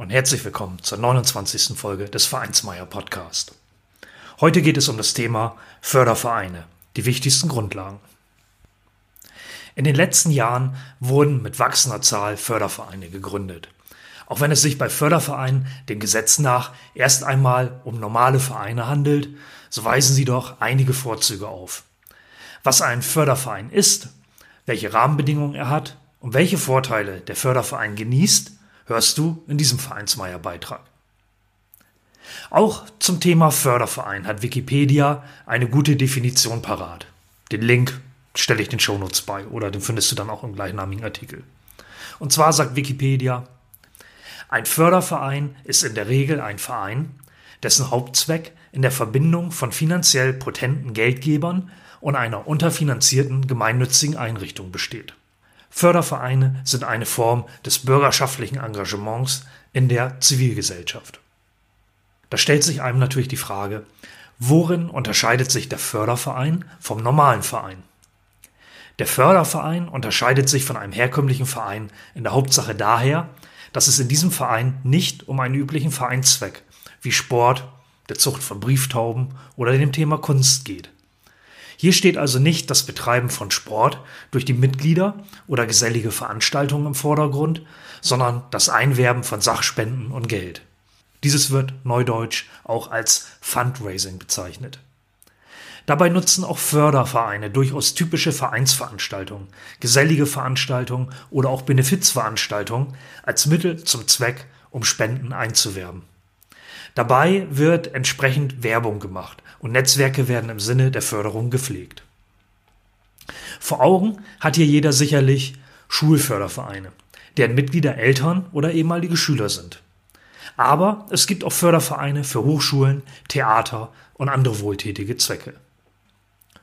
und herzlich willkommen zur 29. Folge des Vereinsmeier Podcast. Heute geht es um das Thema Fördervereine, die wichtigsten Grundlagen. In den letzten Jahren wurden mit wachsender Zahl Fördervereine gegründet. Auch wenn es sich bei Fördervereinen dem Gesetz nach erst einmal um normale Vereine handelt, so weisen sie doch einige Vorzüge auf. Was ein Förderverein ist, welche Rahmenbedingungen er hat und welche Vorteile der Förderverein genießt, hörst du in diesem Vereinsmeier-Beitrag. Auch zum Thema Förderverein hat Wikipedia eine gute Definition parat. Den Link stelle ich den Shownotes bei oder den findest du dann auch im gleichnamigen Artikel. Und zwar sagt Wikipedia, ein Förderverein ist in der Regel ein Verein, dessen Hauptzweck in der Verbindung von finanziell potenten Geldgebern und einer unterfinanzierten gemeinnützigen Einrichtung besteht. Fördervereine sind eine Form des bürgerschaftlichen Engagements in der Zivilgesellschaft. Da stellt sich einem natürlich die Frage, worin unterscheidet sich der Förderverein vom normalen Verein? Der Förderverein unterscheidet sich von einem herkömmlichen Verein in der Hauptsache daher, dass es in diesem Verein nicht um einen üblichen Vereinszweck wie Sport, der Zucht von Brieftauben oder dem Thema Kunst geht. Hier steht also nicht das Betreiben von Sport durch die Mitglieder oder gesellige Veranstaltungen im Vordergrund, sondern das Einwerben von Sachspenden und Geld. Dieses wird neudeutsch auch als Fundraising bezeichnet. Dabei nutzen auch Fördervereine durchaus typische Vereinsveranstaltungen, gesellige Veranstaltungen oder auch Benefizveranstaltungen als Mittel zum Zweck, um Spenden einzuwerben. Dabei wird entsprechend Werbung gemacht und Netzwerke werden im Sinne der Förderung gepflegt. Vor Augen hat hier jeder sicherlich Schulfördervereine, deren Mitglieder Eltern oder ehemalige Schüler sind. Aber es gibt auch Fördervereine für Hochschulen, Theater und andere wohltätige Zwecke.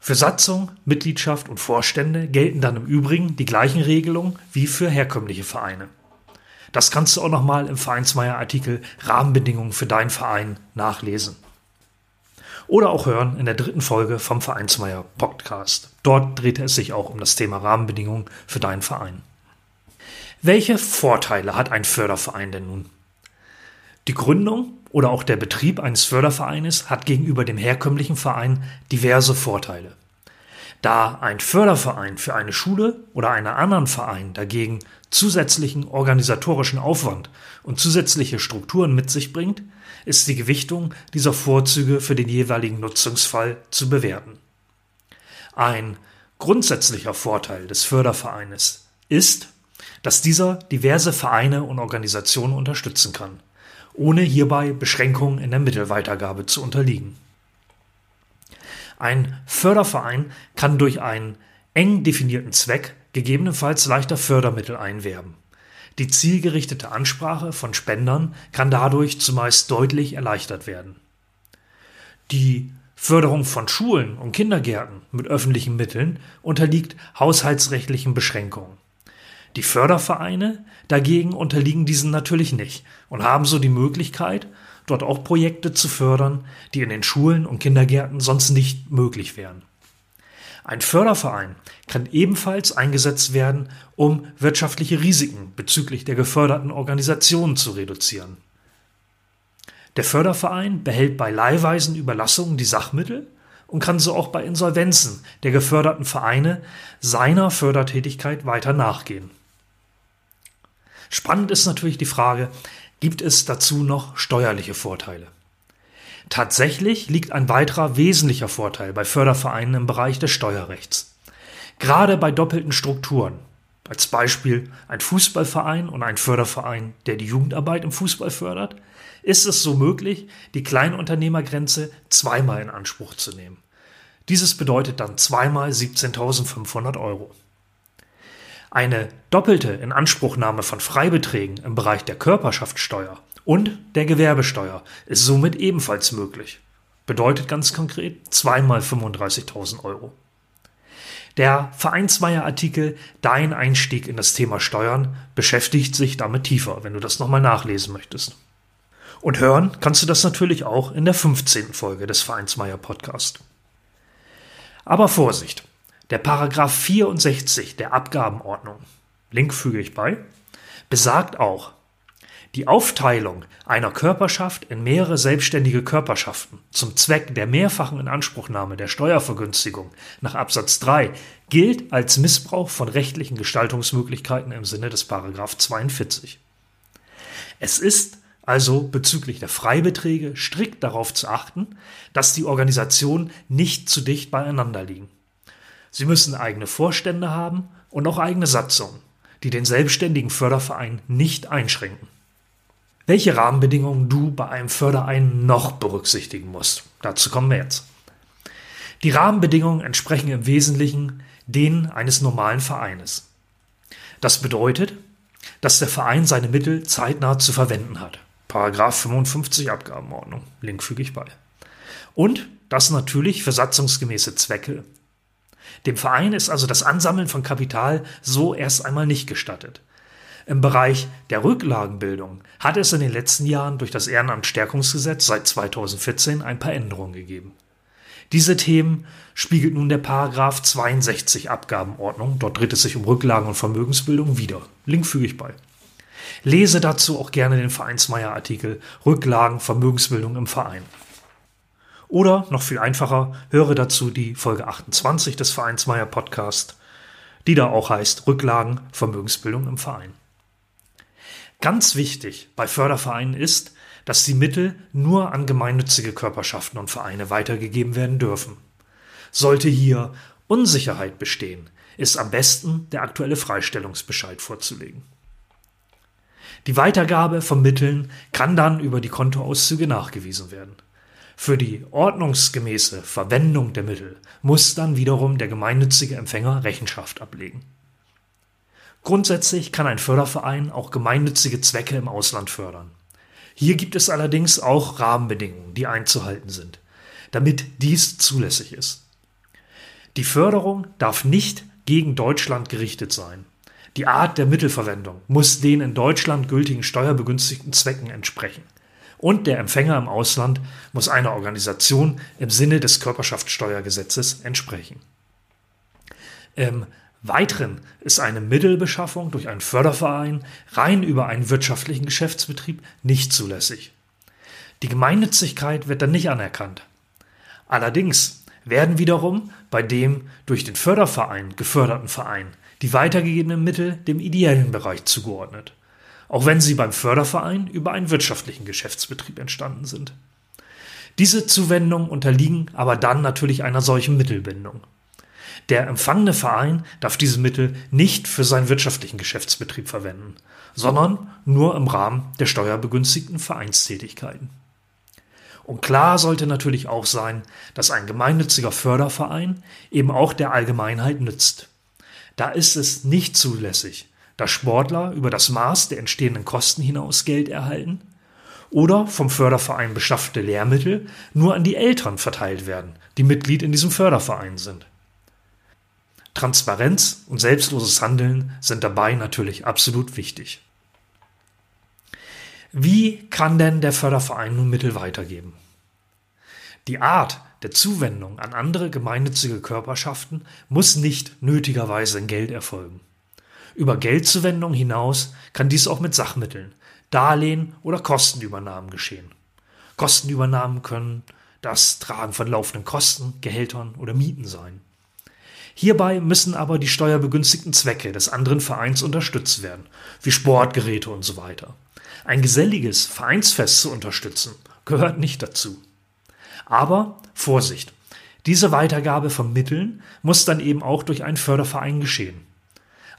Für Satzung, Mitgliedschaft und Vorstände gelten dann im Übrigen die gleichen Regelungen wie für herkömmliche Vereine. Das kannst du auch nochmal im Vereinsmeier-Artikel Rahmenbedingungen für deinen Verein nachlesen. Oder auch hören in der dritten Folge vom Vereinsmeier Podcast. Dort drehte es sich auch um das Thema Rahmenbedingungen für deinen Verein. Welche Vorteile hat ein Förderverein denn nun? Die Gründung oder auch der Betrieb eines Fördervereines hat gegenüber dem herkömmlichen Verein diverse Vorteile. Da ein Förderverein für eine Schule oder einen anderen Verein dagegen zusätzlichen organisatorischen Aufwand und zusätzliche Strukturen mit sich bringt, ist die Gewichtung dieser Vorzüge für den jeweiligen Nutzungsfall zu bewerten. Ein grundsätzlicher Vorteil des Fördervereines ist, dass dieser diverse Vereine und Organisationen unterstützen kann, ohne hierbei Beschränkungen in der Mittelweitergabe zu unterliegen. Ein Förderverein kann durch einen eng definierten Zweck gegebenenfalls leichter Fördermittel einwerben. Die zielgerichtete Ansprache von Spendern kann dadurch zumeist deutlich erleichtert werden. Die Förderung von Schulen und Kindergärten mit öffentlichen Mitteln unterliegt haushaltsrechtlichen Beschränkungen. Die Fördervereine dagegen unterliegen diesen natürlich nicht und haben so die Möglichkeit, dort auch Projekte zu fördern, die in den Schulen und Kindergärten sonst nicht möglich wären. Ein Förderverein kann ebenfalls eingesetzt werden, um wirtschaftliche Risiken bezüglich der geförderten Organisationen zu reduzieren. Der Förderverein behält bei leihweisen Überlassungen die Sachmittel und kann so auch bei Insolvenzen der geförderten Vereine seiner Fördertätigkeit weiter nachgehen. Spannend ist natürlich die Frage, gibt es dazu noch steuerliche Vorteile. Tatsächlich liegt ein weiterer wesentlicher Vorteil bei Fördervereinen im Bereich des Steuerrechts. Gerade bei doppelten Strukturen, als Beispiel ein Fußballverein und ein Förderverein, der die Jugendarbeit im Fußball fördert, ist es so möglich, die Kleinunternehmergrenze zweimal in Anspruch zu nehmen. Dieses bedeutet dann zweimal 17.500 Euro. Eine doppelte Inanspruchnahme von Freibeträgen im Bereich der Körperschaftssteuer Und der Gewerbesteuer ist somit ebenfalls möglich. Bedeutet ganz konkret zweimal 35.000 Euro. Der Vereinsmeier-Artikel Dein Einstieg in das Thema Steuern beschäftigt sich damit tiefer, wenn du das nochmal nachlesen möchtest. Und hören kannst du das natürlich auch in der 15. Folge des Vereinsmeier Podcast. Aber Vorsicht! Der Paragraph 64 der Abgabenordnung, Link füge ich bei, besagt auch, die Aufteilung einer Körperschaft in mehrere selbstständige Körperschaften zum Zweck der mehrfachen Inanspruchnahme der Steuervergünstigung nach Absatz 3 gilt als Missbrauch von rechtlichen Gestaltungsmöglichkeiten im Sinne des Paragraph 42. Es ist also bezüglich der Freibeträge strikt darauf zu achten, dass die Organisationen nicht zu dicht beieinander liegen. Sie müssen eigene Vorstände haben und auch eigene Satzungen, die den selbstständigen Förderverein nicht einschränken welche Rahmenbedingungen du bei einem Förderein noch berücksichtigen musst. Dazu kommen wir jetzt. Die Rahmenbedingungen entsprechen im Wesentlichen denen eines normalen Vereines. Das bedeutet, dass der Verein seine Mittel zeitnah zu verwenden hat. Paragraph 55 Abgabenordnung. Link füge ich bei. Und das natürlich für satzungsgemäße Zwecke. Dem Verein ist also das Ansammeln von Kapital so erst einmal nicht gestattet. Im Bereich der Rücklagenbildung hat es in den letzten Jahren durch das Ehrenamtsstärkungsgesetz seit 2014 ein paar Änderungen gegeben. Diese Themen spiegelt nun der Paragraph 62 Abgabenordnung, dort dreht es sich um Rücklagen und Vermögensbildung, wieder. Link füge ich bei. Lese dazu auch gerne den Vereinsmeier-Artikel Rücklagen, Vermögensbildung im Verein. Oder noch viel einfacher, höre dazu die Folge 28 des Vereinsmeier Podcast, die da auch heißt Rücklagen, Vermögensbildung im Verein. Ganz wichtig bei Fördervereinen ist, dass die Mittel nur an gemeinnützige Körperschaften und Vereine weitergegeben werden dürfen. Sollte hier Unsicherheit bestehen, ist am besten der aktuelle Freistellungsbescheid vorzulegen. Die Weitergabe von Mitteln kann dann über die Kontoauszüge nachgewiesen werden. Für die ordnungsgemäße Verwendung der Mittel muss dann wiederum der gemeinnützige Empfänger Rechenschaft ablegen. Grundsätzlich kann ein Förderverein auch gemeinnützige Zwecke im Ausland fördern. Hier gibt es allerdings auch Rahmenbedingungen, die einzuhalten sind, damit dies zulässig ist. Die Förderung darf nicht gegen Deutschland gerichtet sein. Die Art der Mittelverwendung muss den in Deutschland gültigen steuerbegünstigten Zwecken entsprechen. Und der Empfänger im Ausland muss einer Organisation im Sinne des Körperschaftssteuergesetzes entsprechen. Im Weiteren ist eine Mittelbeschaffung durch einen Förderverein rein über einen wirtschaftlichen Geschäftsbetrieb nicht zulässig. Die Gemeinnützigkeit wird dann nicht anerkannt. Allerdings werden wiederum bei dem durch den Förderverein geförderten Verein die weitergegebenen Mittel dem ideellen Bereich zugeordnet, auch wenn sie beim Förderverein über einen wirtschaftlichen Geschäftsbetrieb entstanden sind. Diese Zuwendungen unterliegen aber dann natürlich einer solchen Mittelbindung. Der empfangene Verein darf diese Mittel nicht für seinen wirtschaftlichen Geschäftsbetrieb verwenden, sondern nur im Rahmen der steuerbegünstigten Vereinstätigkeiten. Und klar sollte natürlich auch sein, dass ein gemeinnütziger Förderverein eben auch der Allgemeinheit nützt. Da ist es nicht zulässig, dass Sportler über das Maß der entstehenden Kosten hinaus Geld erhalten oder vom Förderverein beschaffte Lehrmittel nur an die Eltern verteilt werden, die Mitglied in diesem Förderverein sind. Transparenz und selbstloses Handeln sind dabei natürlich absolut wichtig. Wie kann denn der Förderverein nun Mittel weitergeben? Die Art der Zuwendung an andere gemeinnützige Körperschaften muss nicht nötigerweise in Geld erfolgen. Über Geldzuwendung hinaus kann dies auch mit Sachmitteln, Darlehen oder Kostenübernahmen geschehen. Kostenübernahmen können das Tragen von laufenden Kosten, Gehältern oder Mieten sein. Hierbei müssen aber die steuerbegünstigten Zwecke des anderen Vereins unterstützt werden, wie Sportgeräte und so weiter. Ein geselliges Vereinsfest zu unterstützen gehört nicht dazu. Aber Vorsicht, diese Weitergabe von Mitteln muss dann eben auch durch einen Förderverein geschehen.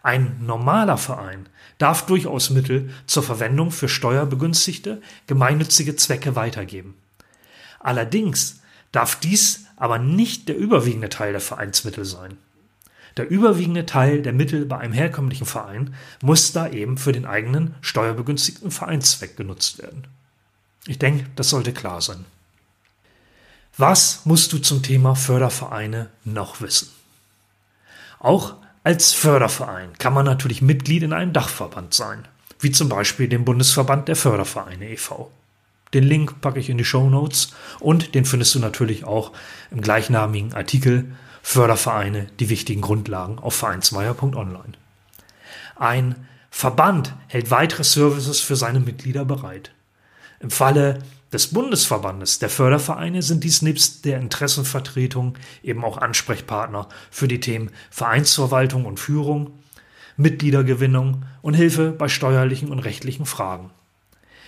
Ein normaler Verein darf durchaus Mittel zur Verwendung für steuerbegünstigte, gemeinnützige Zwecke weitergeben. Allerdings darf dies aber nicht der überwiegende Teil der Vereinsmittel sein. Der überwiegende Teil der Mittel bei einem herkömmlichen Verein muss da eben für den eigenen steuerbegünstigten Vereinszweck genutzt werden. Ich denke, das sollte klar sein. Was musst du zum Thema Fördervereine noch wissen? Auch als Förderverein kann man natürlich Mitglied in einem Dachverband sein, wie zum Beispiel dem Bundesverband der Fördervereine e.V. Den Link packe ich in die Show Notes und den findest du natürlich auch im gleichnamigen Artikel Fördervereine, die wichtigen Grundlagen auf vereinsmeier.online. Ein Verband hält weitere Services für seine Mitglieder bereit. Im Falle des Bundesverbandes der Fördervereine sind dies nebst der Interessenvertretung eben auch Ansprechpartner für die Themen Vereinsverwaltung und Führung, Mitgliedergewinnung und Hilfe bei steuerlichen und rechtlichen Fragen.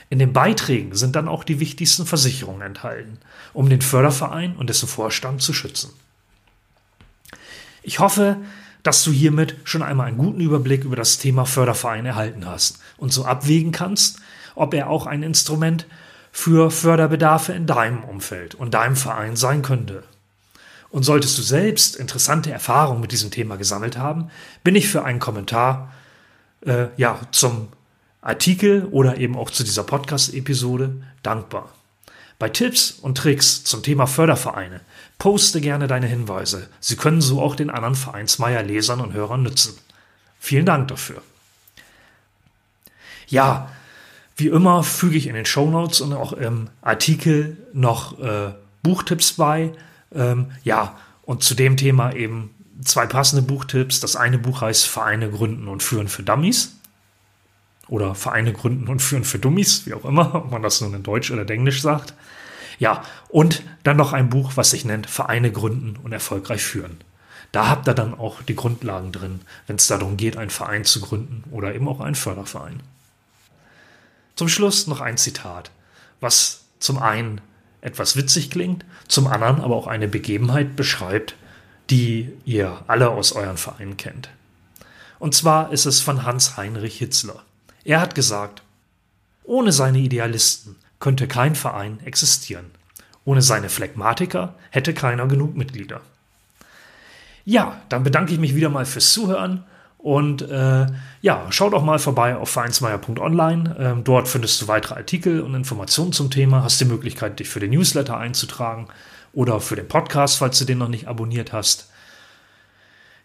In den Beiträgen sind dann auch die wichtigsten Versicherungen enthalten, um den Förderverein und dessen Vorstand zu schützen. Ich hoffe, dass du hiermit schon einmal einen guten Überblick über das Thema Förderverein erhalten hast und so abwägen kannst, ob er auch ein Instrument für Förderbedarfe in deinem Umfeld und deinem Verein sein könnte. Und solltest du selbst interessante Erfahrungen mit diesem Thema gesammelt haben, bin ich für einen Kommentar äh, ja, zum Artikel oder eben auch zu dieser Podcast-Episode dankbar. Bei Tipps und Tricks zum Thema Fördervereine poste gerne deine Hinweise. Sie können so auch den anderen Vereinsmeier-Lesern und Hörern nützen. Vielen Dank dafür. Ja, wie immer füge ich in den Show Notes und auch im Artikel noch äh, Buchtipps bei. Ähm, ja, und zu dem Thema eben zwei passende Buchtipps. Das eine Buch heißt Vereine gründen und führen für Dummies. Oder Vereine gründen und führen für Dummies, wie auch immer, ob man das nun in Deutsch oder in Englisch sagt. Ja, und dann noch ein Buch, was sich nennt Vereine gründen und erfolgreich führen. Da habt ihr dann auch die Grundlagen drin, wenn es darum geht, einen Verein zu gründen oder eben auch einen Förderverein. Zum Schluss noch ein Zitat, was zum einen etwas witzig klingt, zum anderen aber auch eine Begebenheit beschreibt, die ihr alle aus euren Vereinen kennt. Und zwar ist es von Hans Heinrich Hitzler. Er hat gesagt, ohne seine Idealisten könnte kein Verein existieren. Ohne seine Phlegmatiker hätte keiner genug Mitglieder. Ja, dann bedanke ich mich wieder mal fürs Zuhören und äh, ja, schau doch mal vorbei auf vereinsmeier.online. Ähm, dort findest du weitere Artikel und Informationen zum Thema. Hast die Möglichkeit, dich für den Newsletter einzutragen oder für den Podcast, falls du den noch nicht abonniert hast.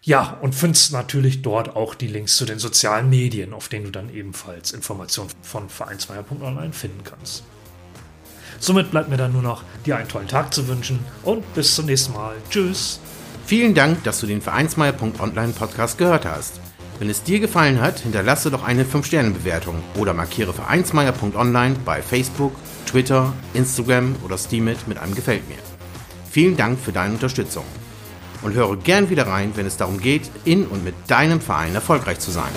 Ja, und findest natürlich dort auch die Links zu den sozialen Medien, auf denen du dann ebenfalls Informationen von vereinsmeier.online finden kannst. Somit bleibt mir dann nur noch, dir einen tollen Tag zu wünschen und bis zum nächsten Mal. Tschüss. Vielen Dank, dass du den Vereinsmeier.online Podcast gehört hast. Wenn es dir gefallen hat, hinterlasse doch eine 5-Sterne-Bewertung oder markiere Vereinsmeier.online bei Facebook, Twitter, Instagram oder Steamit mit einem Gefällt mir. Vielen Dank für deine Unterstützung. Und höre gern wieder rein, wenn es darum geht, in und mit deinem Verein erfolgreich zu sein.